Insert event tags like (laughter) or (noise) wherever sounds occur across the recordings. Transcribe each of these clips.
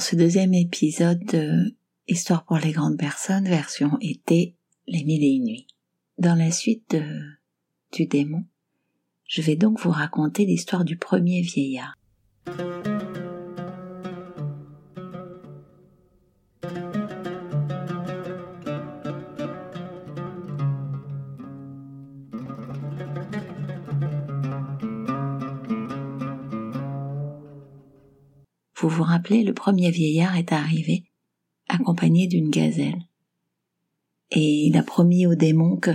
dans ce deuxième épisode de Histoire pour les grandes personnes, version été, les mille et une nuits. Dans la suite du démon, je vais donc vous raconter l'histoire du premier vieillard. Vous vous rappelez, le premier vieillard est arrivé, accompagné d'une gazelle. Et il a promis au démon que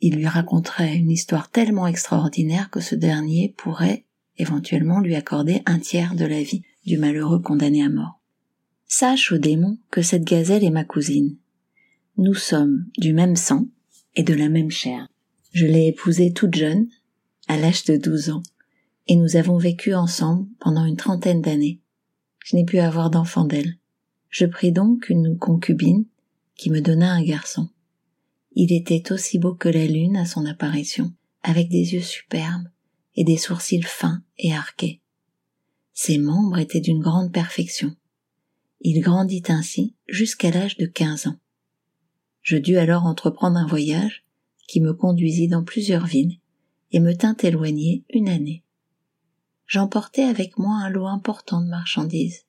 il lui raconterait une histoire tellement extraordinaire que ce dernier pourrait éventuellement lui accorder un tiers de la vie du malheureux condamné à mort. Sache au démon que cette gazelle est ma cousine. Nous sommes du même sang et de la même chair. Je l'ai épousée toute jeune, à l'âge de douze ans, et nous avons vécu ensemble pendant une trentaine d'années je n'ai pu avoir d'enfant d'elle. Je pris donc une concubine qui me donna un garçon. Il était aussi beau que la lune à son apparition, avec des yeux superbes et des sourcils fins et arqués. Ses membres étaient d'une grande perfection. Il grandit ainsi jusqu'à l'âge de quinze ans. Je dus alors entreprendre un voyage qui me conduisit dans plusieurs villes et me tint éloigné une année j'emportais avec moi un lot important de marchandises.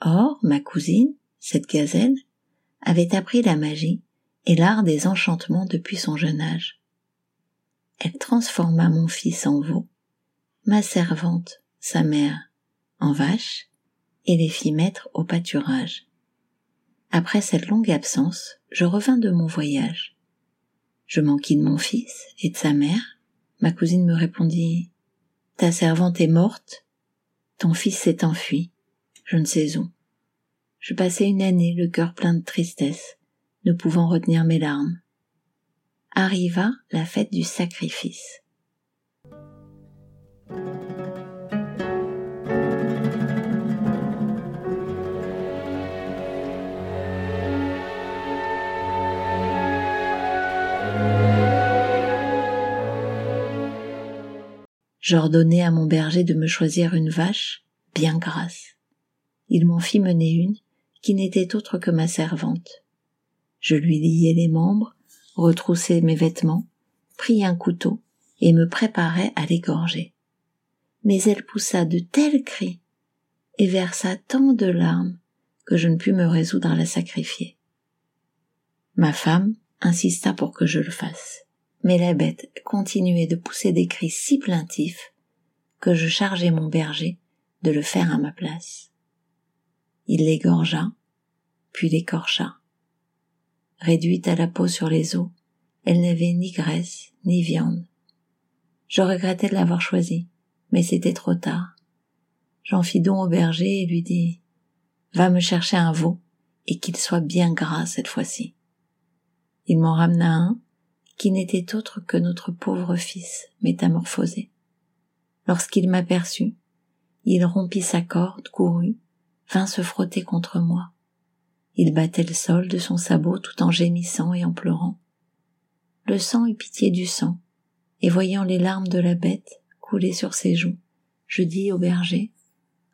Or, ma cousine, cette gazelle, avait appris la magie et l'art des enchantements depuis son jeune âge. Elle transforma mon fils en veau, ma servante, sa mère, en vache, et les fit mettre au pâturage. Après cette longue absence, je revins de mon voyage. Je m'enquis de mon fils et de sa mère. Ma cousine me répondit ta servante est morte, ton fils s'est enfui, je ne sais où. Je passai une année le cœur plein de tristesse, ne pouvant retenir mes larmes. Arriva la fête du sacrifice. J'ordonnai à mon berger de me choisir une vache bien grasse. Il m'en fit mener une qui n'était autre que ma servante. Je lui liai les membres, retroussai mes vêtements, pris un couteau et me préparai à l'égorger. Mais elle poussa de tels cris et versa tant de larmes que je ne pus me résoudre à la sacrifier. Ma femme insista pour que je le fasse mais la bête continuait de pousser des cris si plaintifs que je chargeai mon berger de le faire à ma place. Il l'égorgea, puis l'écorcha. Réduite à la peau sur les os, elle n'avait ni graisse ni viande. Je regrettais de l'avoir choisie, mais c'était trop tard. J'en fis don au berger et lui dis Va me chercher un veau et qu'il soit bien gras cette fois-ci. Il m'en ramena un qui n'était autre que notre pauvre fils métamorphosé. Lorsqu'il m'aperçut, il rompit sa corde, courut, vint se frotter contre moi. Il battait le sol de son sabot tout en gémissant et en pleurant. Le sang eut pitié du sang, et voyant les larmes de la bête couler sur ses joues, je dis au berger,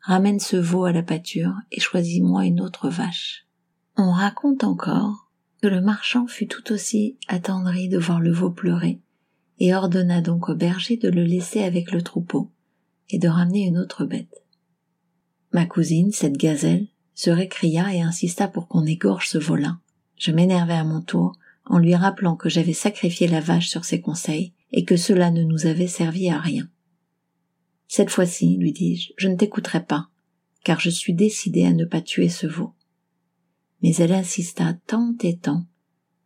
ramène ce veau à la pâture et choisis-moi une autre vache. On raconte encore que le marchand fut tout aussi attendri de voir le veau pleurer, et ordonna donc au berger de le laisser avec le troupeau, et de ramener une autre bête. Ma cousine, cette gazelle, se récria et insista pour qu'on égorge ce volin. Je m'énervai à mon tour, en lui rappelant que j'avais sacrifié la vache sur ses conseils, et que cela ne nous avait servi à rien. Cette fois-ci, lui dis-je, je ne t'écouterai pas, car je suis décidé à ne pas tuer ce veau mais elle insista tant et tant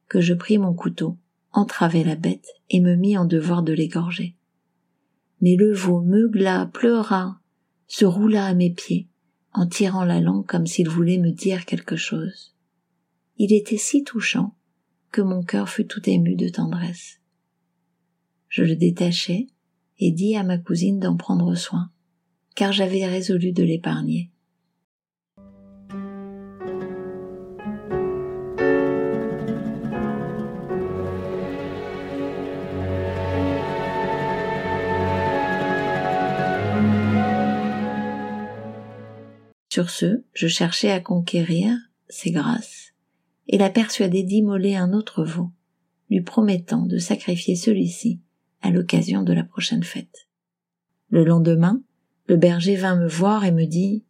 que je pris mon couteau, entravai la bête et me mis en devoir de l'égorger. Mais le veau meugla, pleura, se roula à mes pieds, en tirant la langue comme s'il voulait me dire quelque chose. Il était si touchant que mon cœur fut tout ému de tendresse. Je le détachai et dis à ma cousine d'en prendre soin, car j'avais résolu de l'épargner. Sur ce, je cherchais à conquérir ses grâces et la persuader d'immoler un autre veau, lui promettant de sacrifier celui-ci à l'occasion de la prochaine fête. Le lendemain, le berger vint me voir et me dit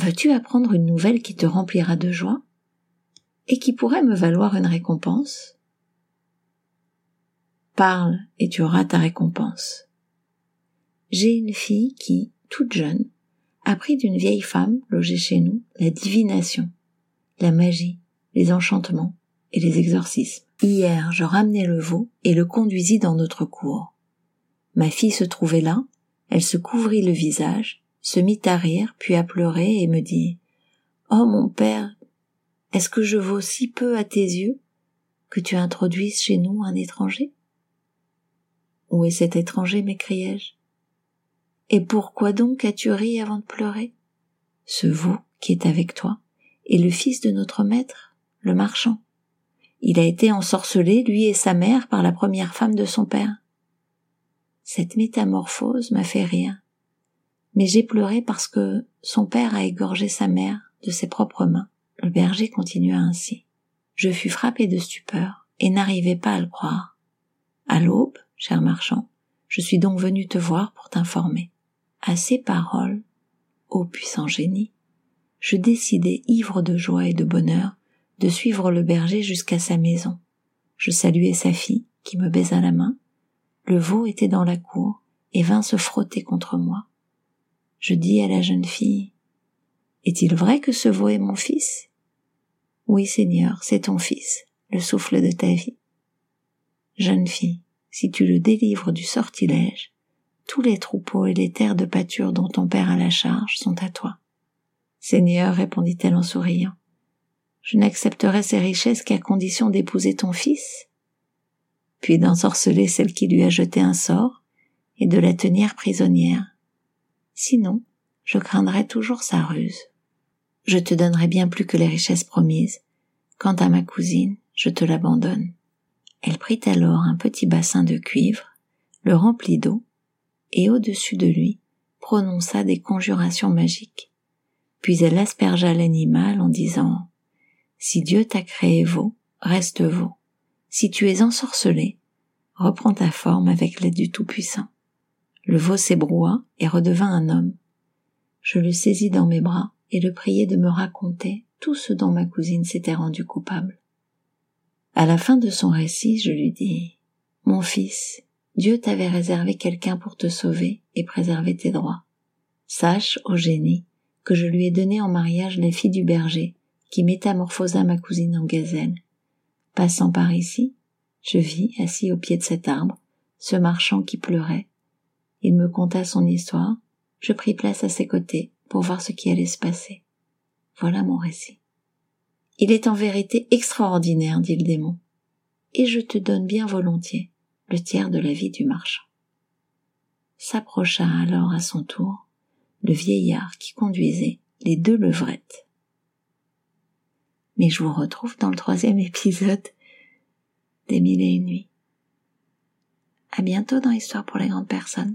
Veux-tu apprendre une nouvelle qui te remplira de joie et qui pourrait me valoir une récompense Parle et tu auras ta récompense. J'ai une fille qui, toute jeune, appris d'une vieille femme logée chez nous la divination, la magie, les enchantements et les exorcismes. Hier, je ramenai le veau et le conduisis dans notre cour. Ma fille se trouvait là, elle se couvrit le visage, se mit à rire, puis à pleurer et me dit Oh mon père, est-ce que je vaux si peu à tes yeux que tu introduises chez nous un étranger? Où est cet étranger? m'écriai-je. Et pourquoi donc as-tu ri avant de pleurer? Ce veau qui est avec toi est le fils de notre maître, le marchand. Il a été ensorcelé, lui et sa mère, par la première femme de son père. Cette métamorphose m'a fait rire. Mais j'ai pleuré parce que son père a égorgé sa mère de ses propres mains. Le berger continua ainsi. Je fus frappé de stupeur et n'arrivais pas à le croire. À l'aube, cher marchand, je suis donc venu te voir pour t'informer. À ces paroles, ô puissant génie, je décidai, ivre de joie et de bonheur, de suivre le berger jusqu'à sa maison. Je saluai sa fille, qui me baisa la main. Le veau était dans la cour et vint se frotter contre moi. Je dis à la jeune fille, Est-il vrai que ce veau est mon fils? Oui, Seigneur, c'est ton fils, le souffle de ta vie. Jeune fille, si tu le délivres du sortilège, tous les troupeaux et les terres de pâture dont ton père a la charge sont à toi. Seigneur, répondit-elle en souriant, je n'accepterai ces richesses qu'à condition d'épouser ton fils, puis d'ensorceler celle qui lui a jeté un sort et de la tenir prisonnière. Sinon, je craindrai toujours sa ruse. Je te donnerai bien plus que les richesses promises. Quant à ma cousine, je te l'abandonne. Elle prit alors un petit bassin de cuivre, le remplit d'eau et au-dessus de lui prononça des conjurations magiques. Puis elle aspergea l'animal en disant Si Dieu t'a créé veau, reste veau. Si tu es ensorcelé, reprends ta forme avec l'aide du Tout-Puissant. Le veau s'ébroua et redevint un homme. Je le saisis dans mes bras et le priai de me raconter tout ce dont ma cousine s'était rendue coupable. À la fin de son récit, je lui dis Mon fils, Dieu t'avait réservé quelqu'un pour te sauver et préserver tes droits. Sache, ô génie, que je lui ai donné en mariage les filles du berger, qui métamorphosa ma cousine en gazelle. Passant par ici, je vis, assis au pied de cet arbre, ce marchand qui pleurait. Il me conta son histoire, je pris place à ses côtés pour voir ce qui allait se passer. Voilà mon récit. Il est en vérité extraordinaire, dit le démon, et je te donne bien volontiers le tiers de la vie du marchand. S'approcha alors à son tour le vieillard qui conduisait les deux levrettes. Mais je vous retrouve dans le troisième (laughs) épisode des Mille et une nuits. À bientôt dans Histoire pour les grandes personnes.